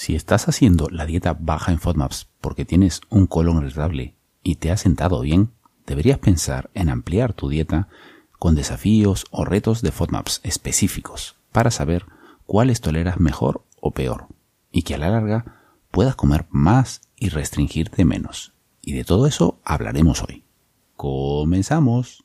Si estás haciendo la dieta baja en FODMAPs porque tienes un colon irritable y te ha sentado bien, deberías pensar en ampliar tu dieta con desafíos o retos de FODMAPs específicos para saber cuáles toleras mejor o peor y que a la larga puedas comer más y restringirte menos. Y de todo eso hablaremos hoy. Comenzamos.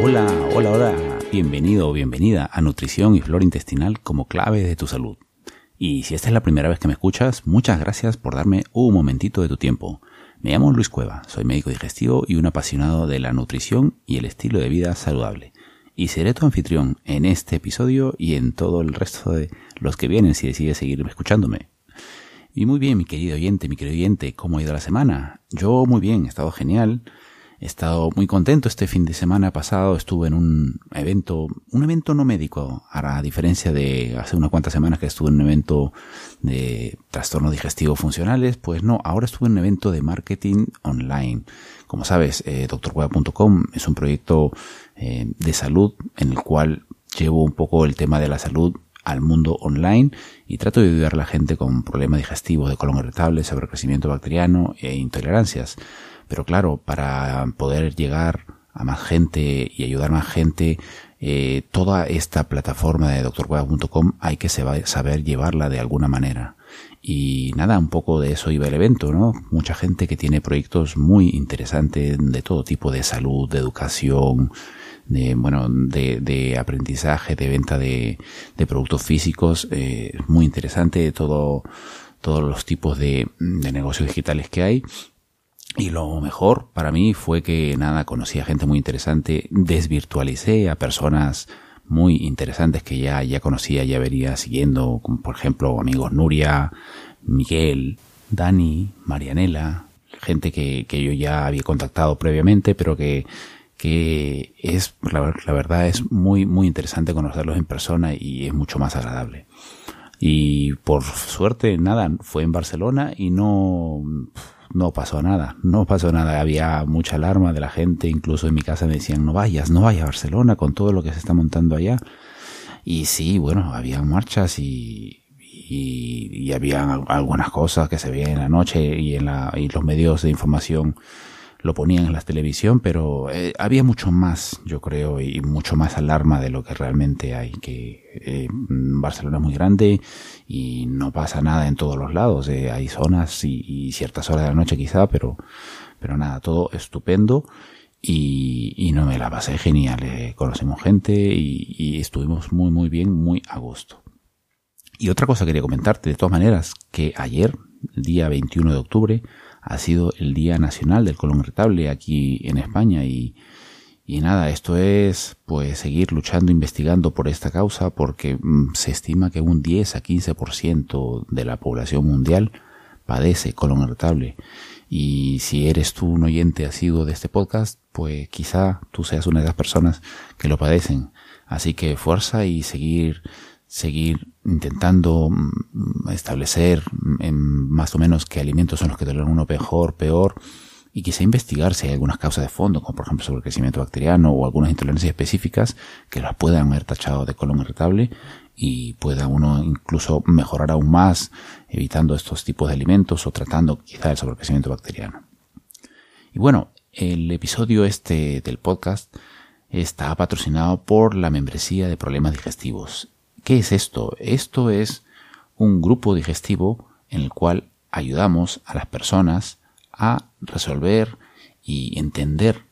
Hola, hola, hola. Bienvenido o bienvenida a Nutrición y Flora Intestinal como clave de tu salud. Y si esta es la primera vez que me escuchas, muchas gracias por darme un momentito de tu tiempo. Me llamo Luis Cueva, soy médico digestivo y un apasionado de la nutrición y el estilo de vida saludable. Y seré tu anfitrión en este episodio y en todo el resto de los que vienen si decides seguir escuchándome. Y muy bien, mi querido oyente, mi querido oyente, ¿cómo ha ido la semana? Yo muy bien, he estado genial. He estado muy contento este fin de semana pasado. Estuve en un evento, un evento no médico, a diferencia de hace unas cuantas semanas que estuve en un evento de trastornos digestivos funcionales. Pues no, ahora estuve en un evento de marketing online. Como sabes, eh, es un proyecto eh, de salud en el cual llevo un poco el tema de la salud al mundo online y trato de ayudar a la gente con problemas digestivos de colon irritable, sobrecrecimiento bacteriano e intolerancias. Pero claro, para poder llegar a más gente y ayudar a más gente, eh, toda esta plataforma de doctorcueva.com hay que saber llevarla de alguna manera. Y nada, un poco de eso iba el evento, ¿no? Mucha gente que tiene proyectos muy interesantes de todo tipo de salud, de educación, de, bueno, de, de aprendizaje, de venta de, de productos físicos, eh, muy interesante todo, todos los tipos de, de negocios digitales que hay y lo mejor para mí fue que nada, conocí a gente muy interesante, desvirtualicé a personas muy interesantes que ya, ya conocía, ya vería siguiendo, como por ejemplo amigos Nuria, Miguel, Dani, Marianela, gente que, que yo ya había contactado previamente, pero que, que es, la, verdad es muy, muy interesante conocerlos en persona y es mucho más agradable. Y por suerte, nada, fue en Barcelona y no, no pasó nada, no pasó nada, había mucha alarma de la gente, incluso en mi casa me decían, no vayas, no vayas a Barcelona con todo lo que se está montando allá. Y sí, bueno, había marchas y, y, y había algunas cosas que se veían en la noche y en la, y los medios de información lo ponían en la televisión, pero eh, había mucho más, yo creo, y mucho más alarma de lo que realmente hay, que eh, Barcelona es muy grande y no pasa nada en todos los lados, eh, hay zonas y, ciertas horas de la noche quizá, pero, pero nada, todo estupendo y, y no me la pasé genial, eh, conocimos gente y, y estuvimos muy muy bien, muy a gusto. Y otra cosa quería comentarte, de todas maneras, que ayer, día 21 de octubre, ha sido el Día Nacional del Colon Irritable aquí en España y, y nada, esto es pues seguir luchando, investigando por esta causa porque mm, se estima que un 10 a 15% de la población mundial padece colon irritable. Y si eres tú un oyente asiduo de este podcast, pues quizá tú seas una de las personas que lo padecen. Así que fuerza y seguir seguir intentando mm, establecer en más o menos qué alimentos son los que toleran uno mejor, peor, y quizá investigar si hay algunas causas de fondo, como por ejemplo sobre el crecimiento bacteriano o algunas intolerancias específicas que las puedan haber tachado de colon irritable y pueda uno incluso mejorar aún más evitando estos tipos de alimentos o tratando quizá el sobrecrecimiento bacteriano. Y bueno, el episodio este del podcast está patrocinado por la membresía de problemas digestivos ¿Qué es esto? Esto es un grupo digestivo en el cual ayudamos a las personas a resolver y entender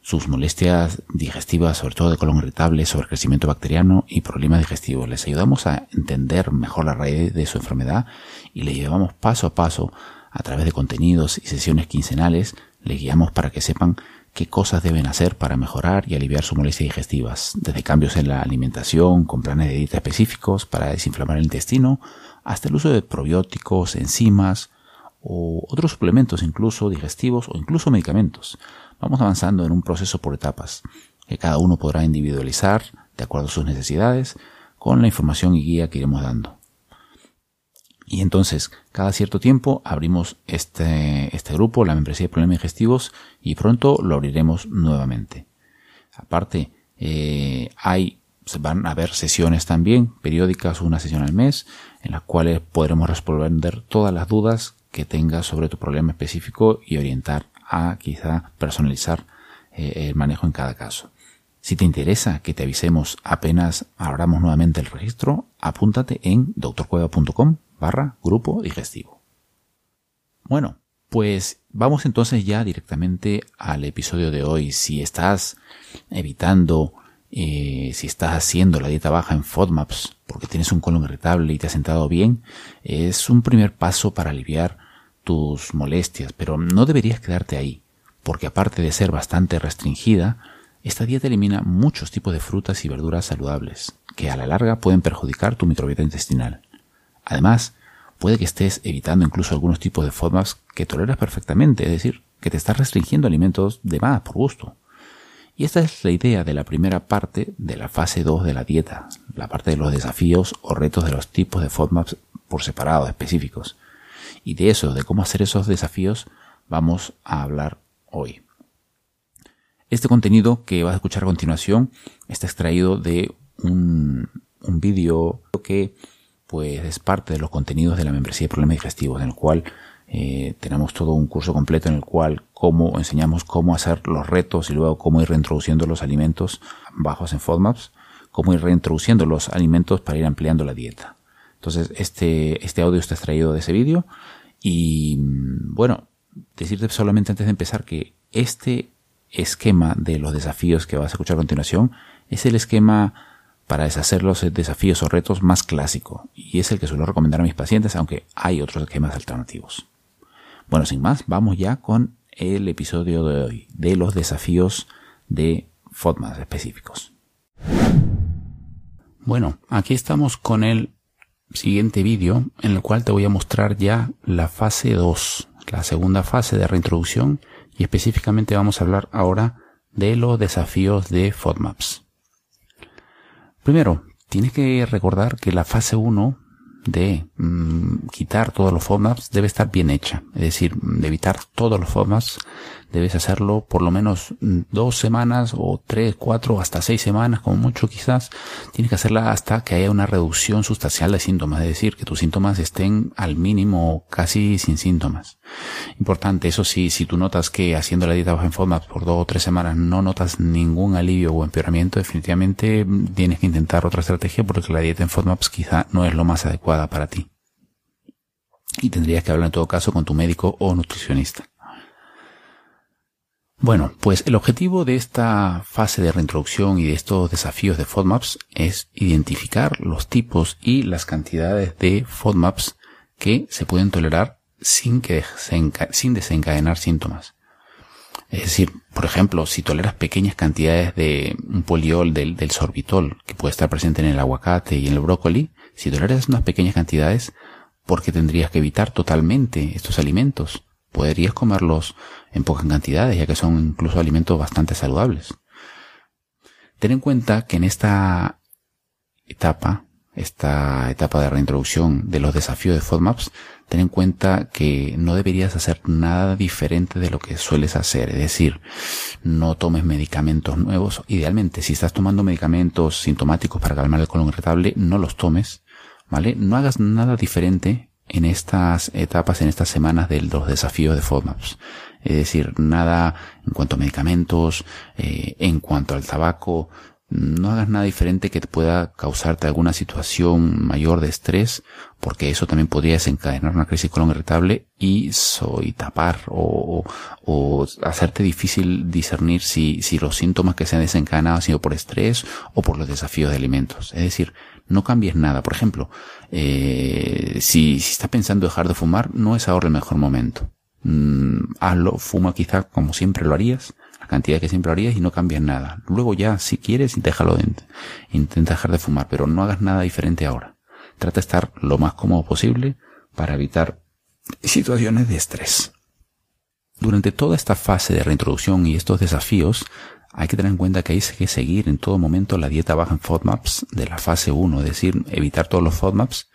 sus molestias digestivas, sobre todo de colon irritable, crecimiento bacteriano y problemas digestivos. Les ayudamos a entender mejor la raíz de su enfermedad y le llevamos paso a paso a través de contenidos y sesiones quincenales. Les guiamos para que sepan qué cosas deben hacer para mejorar y aliviar sus molestias digestivas, desde cambios en la alimentación, con planes de dieta específicos para desinflamar el intestino, hasta el uso de probióticos, enzimas o otros suplementos incluso digestivos o incluso medicamentos. Vamos avanzando en un proceso por etapas, que cada uno podrá individualizar de acuerdo a sus necesidades con la información y guía que iremos dando. Y entonces, cada cierto tiempo abrimos este, este grupo, la membresía de problemas digestivos, y pronto lo abriremos nuevamente. Aparte, eh, hay, van a haber sesiones también, periódicas, una sesión al mes, en las cuales podremos responder todas las dudas que tengas sobre tu problema específico y orientar a quizá personalizar eh, el manejo en cada caso. Si te interesa que te avisemos apenas abramos nuevamente el registro, apúntate en doctorcueva.com barra grupo digestivo. Bueno, pues vamos entonces ya directamente al episodio de hoy. Si estás evitando, eh, si estás haciendo la dieta baja en FODMAPs porque tienes un colon irritable y te has sentado bien, es un primer paso para aliviar tus molestias, pero no deberías quedarte ahí, porque aparte de ser bastante restringida, esta dieta elimina muchos tipos de frutas y verduras saludables, que a la larga pueden perjudicar tu microbiota intestinal. Además, puede que estés evitando incluso algunos tipos de FODMAPs que toleras perfectamente, es decir, que te estás restringiendo alimentos de más por gusto. Y esta es la idea de la primera parte de la fase 2 de la dieta, la parte de los desafíos o retos de los tipos de FODMAPs por separado específicos. Y de eso, de cómo hacer esos desafíos, vamos a hablar hoy. Este contenido que vas a escuchar a continuación está extraído de un, un vídeo que pues es parte de los contenidos de la membresía de problemas digestivos, en el cual eh, tenemos todo un curso completo en el cual cómo enseñamos cómo hacer los retos y luego cómo ir reintroduciendo los alimentos bajos en FODMAPs, cómo ir reintroduciendo los alimentos para ir ampliando la dieta. Entonces, este, este audio está extraído de ese vídeo y bueno, decirte solamente antes de empezar que este esquema de los desafíos que vas a escuchar a continuación es el esquema para deshacer los desafíos o retos más clásico y es el que suelo recomendar a mis pacientes, aunque hay otros esquemas alternativos. Bueno, sin más, vamos ya con el episodio de hoy de los desafíos de FODMAS específicos. Bueno, aquí estamos con el siguiente vídeo en el cual te voy a mostrar ya la fase 2, la segunda fase de reintroducción y específicamente vamos a hablar ahora de los desafíos de FODMAPs. Primero, tienes que recordar que la fase 1 de mm, quitar todos los FODMAPs debe estar bien hecha. Es decir, de evitar todos los FODMAPs debes hacerlo por lo menos mm, dos semanas o tres, cuatro, hasta seis semanas, como mucho quizás. Tienes que hacerla hasta que haya una reducción sustancial de síntomas, es decir, que tus síntomas estén al mínimo casi sin síntomas. Importante, eso sí, si tú notas que haciendo la dieta baja en FODMAPs por dos o tres semanas no notas ningún alivio o empeoramiento, definitivamente mm, tienes que intentar otra estrategia porque la dieta en FODMAPs quizá no es lo más para ti. Y tendrías que hablar en todo caso con tu médico o nutricionista. Bueno, pues el objetivo de esta fase de reintroducción y de estos desafíos de FODMAPs es identificar los tipos y las cantidades de FODMAPs que se pueden tolerar sin, que sin desencadenar síntomas. Es decir, por ejemplo, si toleras pequeñas cantidades de un poliol del, del sorbitol que puede estar presente en el aguacate y en el brócoli, si toleras unas pequeñas cantidades, ¿por qué tendrías que evitar totalmente estos alimentos? podrías comerlos en pocas cantidades, ya que son incluso alimentos bastante saludables. Ten en cuenta que en esta etapa, esta etapa de reintroducción de los desafíos de FODMAPs, ten en cuenta que no deberías hacer nada diferente de lo que sueles hacer. Es decir, no tomes medicamentos nuevos. Idealmente, si estás tomando medicamentos sintomáticos para calmar el colon irritable, no los tomes. ¿Vale? No hagas nada diferente en estas etapas, en estas semanas de los desafíos de FODMAPs. Es decir, nada en cuanto a medicamentos, eh, en cuanto al tabaco, no hagas nada diferente que pueda causarte alguna situación mayor de estrés, porque eso también podría desencadenar una crisis colon irritable y, y tapar o, o, hacerte difícil discernir si, si los síntomas que se han desencadenado han sido por estrés o por los desafíos de alimentos. Es decir, no cambies nada. Por ejemplo, eh, si, si estás pensando dejar de fumar, no es ahora el mejor momento. Mm, hazlo, fuma quizá como siempre lo harías, la cantidad que siempre harías y no cambias nada. Luego ya, si quieres, déjalo, intenta dejar de fumar, pero no hagas nada diferente ahora. Trata de estar lo más cómodo posible para evitar situaciones de estrés. Durante toda esta fase de reintroducción y estos desafíos, hay que tener en cuenta que hay que seguir en todo momento la dieta baja en FODMAPs de la fase 1, es decir, evitar todos los FODMAPs,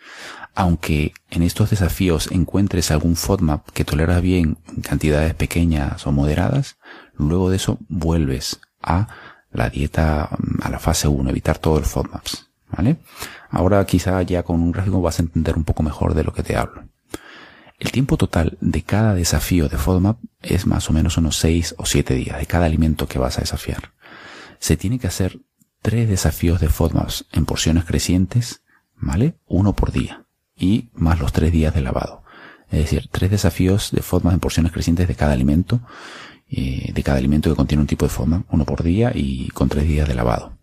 aunque en estos desafíos encuentres algún FODMAP que tolera bien en cantidades pequeñas o moderadas, luego de eso vuelves a la dieta, a la fase 1, evitar todos los FODMAPs, ¿vale? Ahora quizá ya con un gráfico vas a entender un poco mejor de lo que te hablo. El tiempo total de cada desafío de FODMAP es más o menos unos 6 o 7 días de cada alimento que vas a desafiar. Se tiene que hacer tres desafíos de FODMAPs en porciones crecientes, ¿vale? Uno por día y más los tres días de lavado. Es decir, tres desafíos de FODMAP en porciones crecientes de cada alimento, eh, de cada alimento que contiene un tipo de FODMAP, uno por día y con tres días de lavado.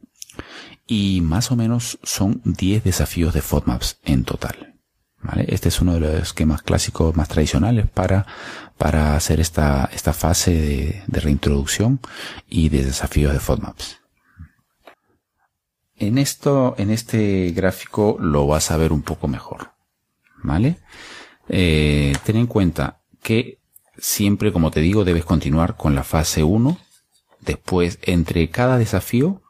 Y más o menos son 10 desafíos de FODMAPs en total. Este es uno de los esquemas clásicos más tradicionales para, para hacer esta, esta fase de, de reintroducción y de desafíos de FODMAPs. En esto, en este gráfico lo vas a ver un poco mejor. ¿Vale? Eh, ten en cuenta que siempre, como te digo, debes continuar con la fase 1. Después, entre cada desafío,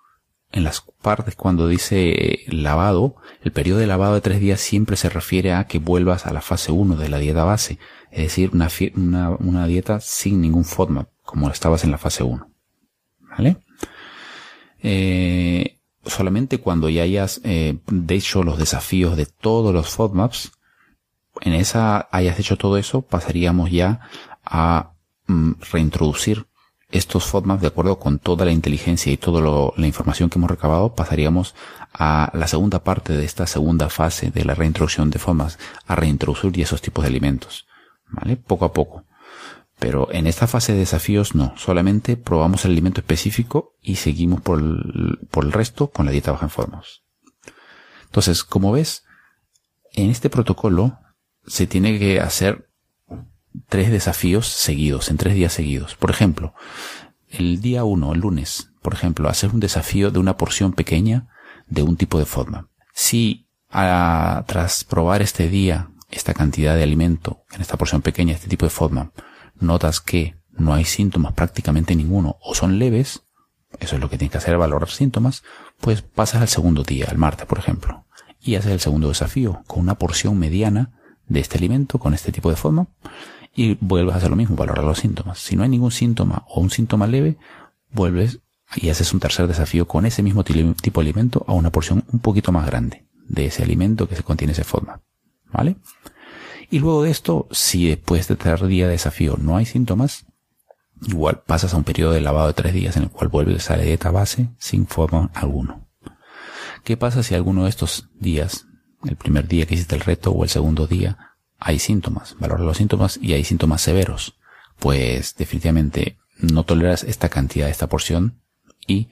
en las partes cuando dice lavado, el periodo de lavado de tres días siempre se refiere a que vuelvas a la fase 1 de la dieta base, es decir, una, una, dieta sin ningún FODMAP, como estabas en la fase 1. ¿Vale? Eh, solamente cuando ya hayas eh, hecho los desafíos de todos los FODMAPs, en esa hayas hecho todo eso, pasaríamos ya a mm, reintroducir estos FODMAPs, de acuerdo con toda la inteligencia y toda la información que hemos recabado, pasaríamos a la segunda parte de esta segunda fase de la reintroducción de FODMAPs, a reintroducir esos tipos de alimentos. ¿Vale? Poco a poco. Pero en esta fase de desafíos no, solamente probamos el alimento específico y seguimos por el, por el resto con la dieta baja en FODMAPs. Entonces, como ves, en este protocolo se tiene que hacer tres desafíos seguidos, en tres días seguidos. Por ejemplo, el día uno, el lunes, por ejemplo, hacer un desafío de una porción pequeña de un tipo de FODMAP. Si tras probar este día esta cantidad de alimento en esta porción pequeña, este tipo de FODMAP, notas que no hay síntomas prácticamente ninguno o son leves, eso es lo que tienes que hacer, valorar síntomas, pues pasas al segundo día, al martes, por ejemplo, y haces el segundo desafío con una porción mediana de este alimento, con este tipo de FODMAP, y vuelves a hacer lo mismo, valorar los síntomas. Si no hay ningún síntoma o un síntoma leve, vuelves y haces un tercer desafío con ese mismo tipo de alimento a una porción un poquito más grande de ese alimento que se contiene ese FODMAP. ¿Vale? Y luego de esto, si después de tercer día de desafío no hay síntomas, igual pasas a un periodo de lavado de tres días en el cual vuelves a la dieta base sin FODMAP alguno. ¿Qué pasa si alguno de estos días, el primer día que hiciste el reto o el segundo día, hay síntomas, valora los síntomas y hay síntomas severos, pues definitivamente no toleras esta cantidad, esta porción y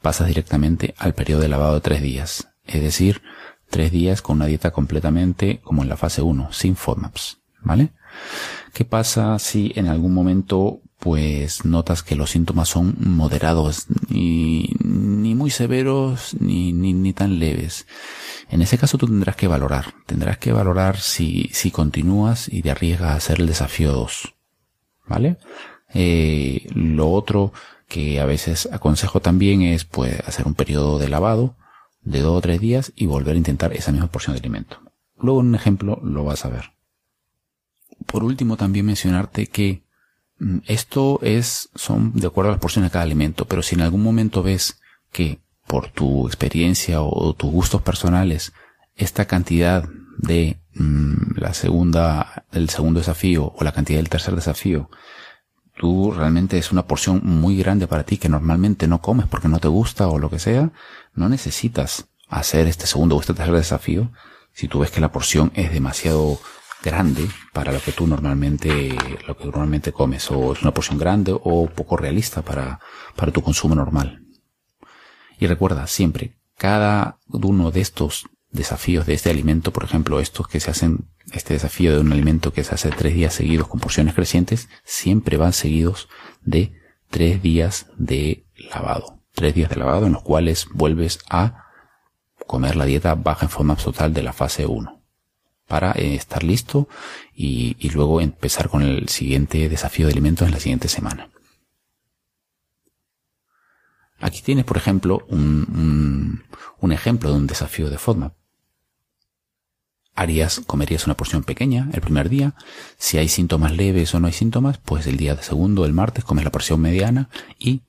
pasas directamente al periodo de lavado de tres días. Es decir, tres días con una dieta completamente como en la fase 1, sin FODMAPs, ¿vale? ¿Qué pasa si en algún momento pues notas que los síntomas son moderados y ni muy severos ni, ni, ni tan leves? En ese caso tú tendrás que valorar, tendrás que valorar si, si continúas y te arriesgas a hacer el desafío 2. ¿Vale? Eh, lo otro que a veces aconsejo también es pues hacer un periodo de lavado de dos o tres días y volver a intentar esa misma porción de alimento. Luego en un ejemplo lo vas a ver. Por último también mencionarte que esto es, son de acuerdo a las porciones de cada alimento, pero si en algún momento ves que por tu experiencia o tus gustos personales, esta cantidad de mm, la segunda, del segundo desafío o la cantidad del tercer desafío tú realmente es una porción muy grande para ti que normalmente no comes porque no te gusta o lo que sea, no necesitas hacer este segundo o este tercer desafío. Si tú ves que la porción es demasiado grande para lo que tú normalmente lo que normalmente comes o es una porción grande o poco realista para para tu consumo normal. Y recuerda siempre cada uno de estos desafíos de este alimento, por ejemplo, estos que se hacen, este desafío de un alimento que se hace tres días seguidos con porciones crecientes, siempre van seguidos de tres días de lavado. Tres días de lavado en los cuales vuelves a comer la dieta baja en forma total de la fase 1 para eh, estar listo y, y, luego empezar con el siguiente desafío de alimentos en la siguiente semana. Aquí tienes, por ejemplo, un, un, ejemplo de un desafío de FODMAP harías, comerías una porción pequeña el primer día. Si hay síntomas leves o no hay síntomas, pues el día segundo, el martes, comes la porción mediana y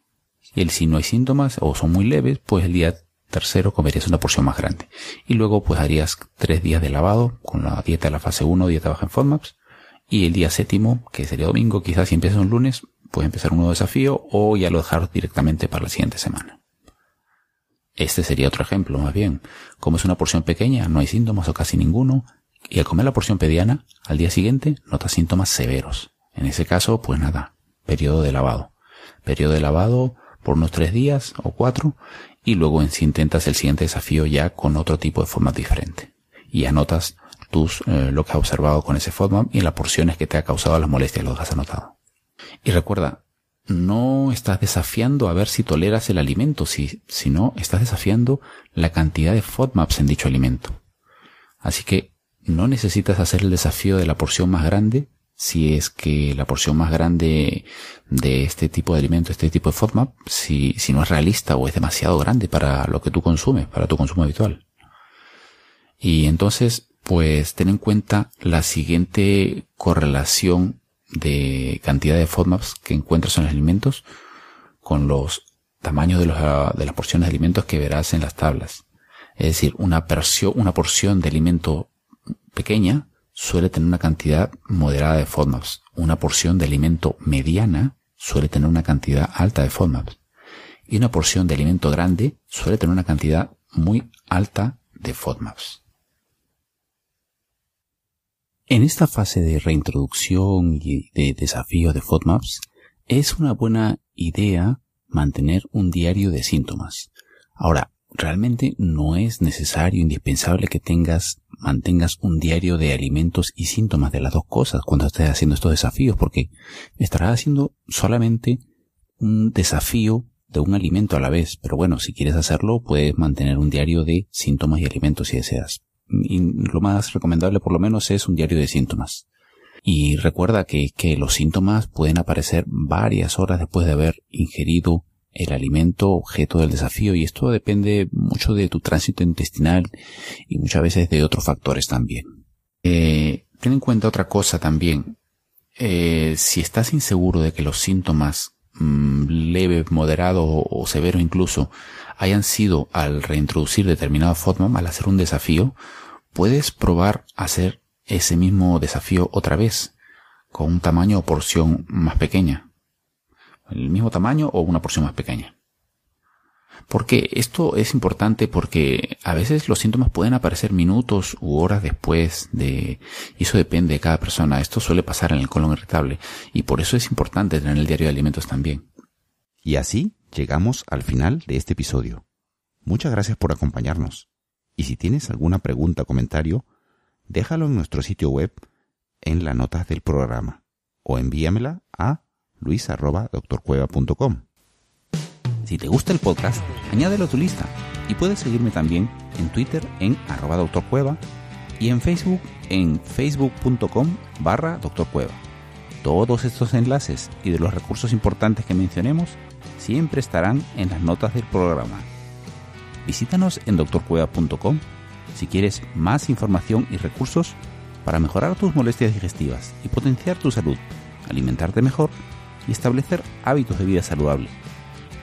el si no hay síntomas o son muy leves, pues el día tercero comerías una porción más grande. Y luego pues harías tres días de lavado con la dieta de la fase 1, dieta baja en FODMAPs. Y el día séptimo, que sería domingo, quizás si empiezas un lunes, puedes empezar un nuevo desafío o ya lo dejar directamente para la siguiente semana. Este sería otro ejemplo, más bien. Como es una porción pequeña, no hay síntomas o casi ninguno, y al comer la porción pediana, al día siguiente notas síntomas severos. En ese caso, pues nada, periodo de lavado. Periodo de lavado por unos tres días o cuatro, y luego intentas el siguiente desafío ya con otro tipo de forma diferente. Y anotas tus, eh, lo que has observado con ese FODMAP y las porciones que te ha causado las molestias, lo has anotado. Y recuerda, no estás desafiando a ver si toleras el alimento, si, sino estás desafiando la cantidad de FODMAPs en dicho alimento. Así que no necesitas hacer el desafío de la porción más grande si es que la porción más grande de este tipo de alimento, este tipo de FODMAP, si, si no es realista o es demasiado grande para lo que tú consumes, para tu consumo habitual. Y entonces, pues ten en cuenta la siguiente correlación de cantidad de FODMAPs que encuentras en los alimentos con los tamaños de, los, de las porciones de alimentos que verás en las tablas. Es decir, una, porción, una porción de alimento pequeña suele tener una cantidad moderada de FODMAPs. Una porción de alimento mediana suele tener una cantidad alta de FODMAPs. Y una porción de alimento grande suele tener una cantidad muy alta de FODMAPs. En esta fase de reintroducción y de desafío de FODMAPs, es una buena idea mantener un diario de síntomas. Ahora, realmente no es necesario, indispensable que tengas, mantengas un diario de alimentos y síntomas de las dos cosas cuando estés haciendo estos desafíos, porque estarás haciendo solamente un desafío de un alimento a la vez. Pero bueno, si quieres hacerlo, puedes mantener un diario de síntomas y alimentos si deseas y lo más recomendable por lo menos es un diario de síntomas. Y recuerda que, que los síntomas pueden aparecer varias horas después de haber ingerido el alimento objeto del desafío y esto depende mucho de tu tránsito intestinal y muchas veces de otros factores también. Eh, ten en cuenta otra cosa también. Eh, si estás inseguro de que los síntomas mm, leve, moderado o, severo incluso hayan sido al reintroducir determinado FODMAP, al hacer un desafío, puedes probar hacer ese mismo desafío otra vez, con un tamaño o porción más pequeña. El mismo tamaño o una porción más pequeña. Porque esto es importante porque a veces los síntomas pueden aparecer minutos u horas después de, y eso depende de cada persona. Esto suele pasar en el colon irritable y por eso es importante tener el diario de alimentos también. Y así llegamos al final de este episodio. Muchas gracias por acompañarnos. Y si tienes alguna pregunta o comentario, déjalo en nuestro sitio web en las notas del programa o envíamela a luis.doctorcueva.com. Si te gusta el podcast, añádelo a tu lista y puedes seguirme también en Twitter en arroba doctorcueva y en Facebook en facebook.com barra doctorcueva. Todos estos enlaces y de los recursos importantes que mencionemos siempre estarán en las notas del programa. Visítanos en doctorcueva.com si quieres más información y recursos para mejorar tus molestias digestivas y potenciar tu salud, alimentarte mejor y establecer hábitos de vida saludable,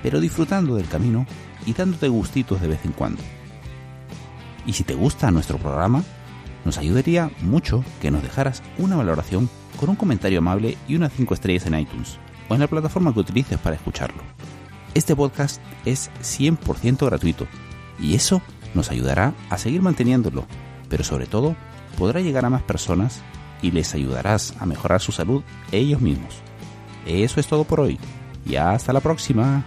pero disfrutando del camino y dándote gustitos de vez en cuando. Y si te gusta nuestro programa, nos ayudaría mucho que nos dejaras una valoración con un comentario amable y unas 5 estrellas en iTunes. o en la plataforma que utilices para escucharlo. Este podcast es 100% gratuito y eso nos ayudará a seguir manteniéndolo, pero sobre todo podrá llegar a más personas y les ayudarás a mejorar su salud ellos mismos. Eso es todo por hoy y hasta la próxima.